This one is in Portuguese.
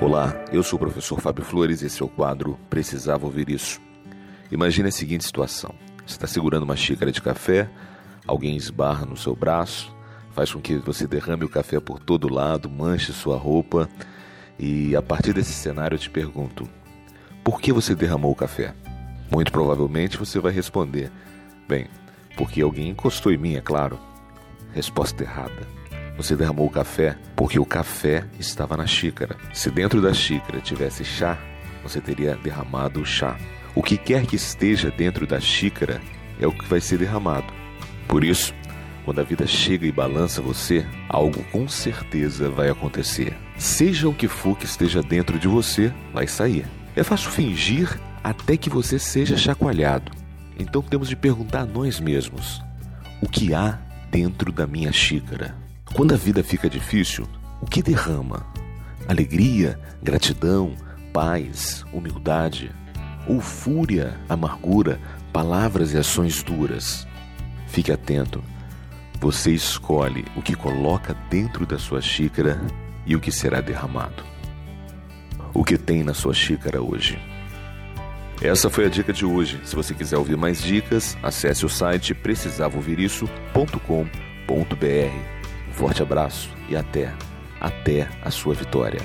Olá, eu sou o professor Fábio Flores e esse é o quadro Precisava Ouvir Isso. Imagine a seguinte situação: você está segurando uma xícara de café, alguém esbarra no seu braço, faz com que você derrame o café por todo lado, manche sua roupa, e a partir desse cenário eu te pergunto: por que você derramou o café? Muito provavelmente você vai responder: bem, porque alguém encostou em mim, é claro. Resposta errada. Você derramou o café porque o café estava na xícara. Se dentro da xícara tivesse chá, você teria derramado o chá. O que quer que esteja dentro da xícara é o que vai ser derramado. Por isso, quando a vida chega e balança você, algo com certeza vai acontecer. Seja o que for que esteja dentro de você, vai sair. É fácil fingir até que você seja chacoalhado. Então temos de perguntar a nós mesmos: o que há dentro da minha xícara? Quando a vida fica difícil, o que derrama? Alegria, gratidão, paz, humildade, ou fúria, amargura, palavras e ações duras? Fique atento. Você escolhe o que coloca dentro da sua xícara e o que será derramado. O que tem na sua xícara hoje? Essa foi a dica de hoje. Se você quiser ouvir mais dicas, acesse o site precisavaouvirisso.com.br. Forte abraço e até, até a sua vitória.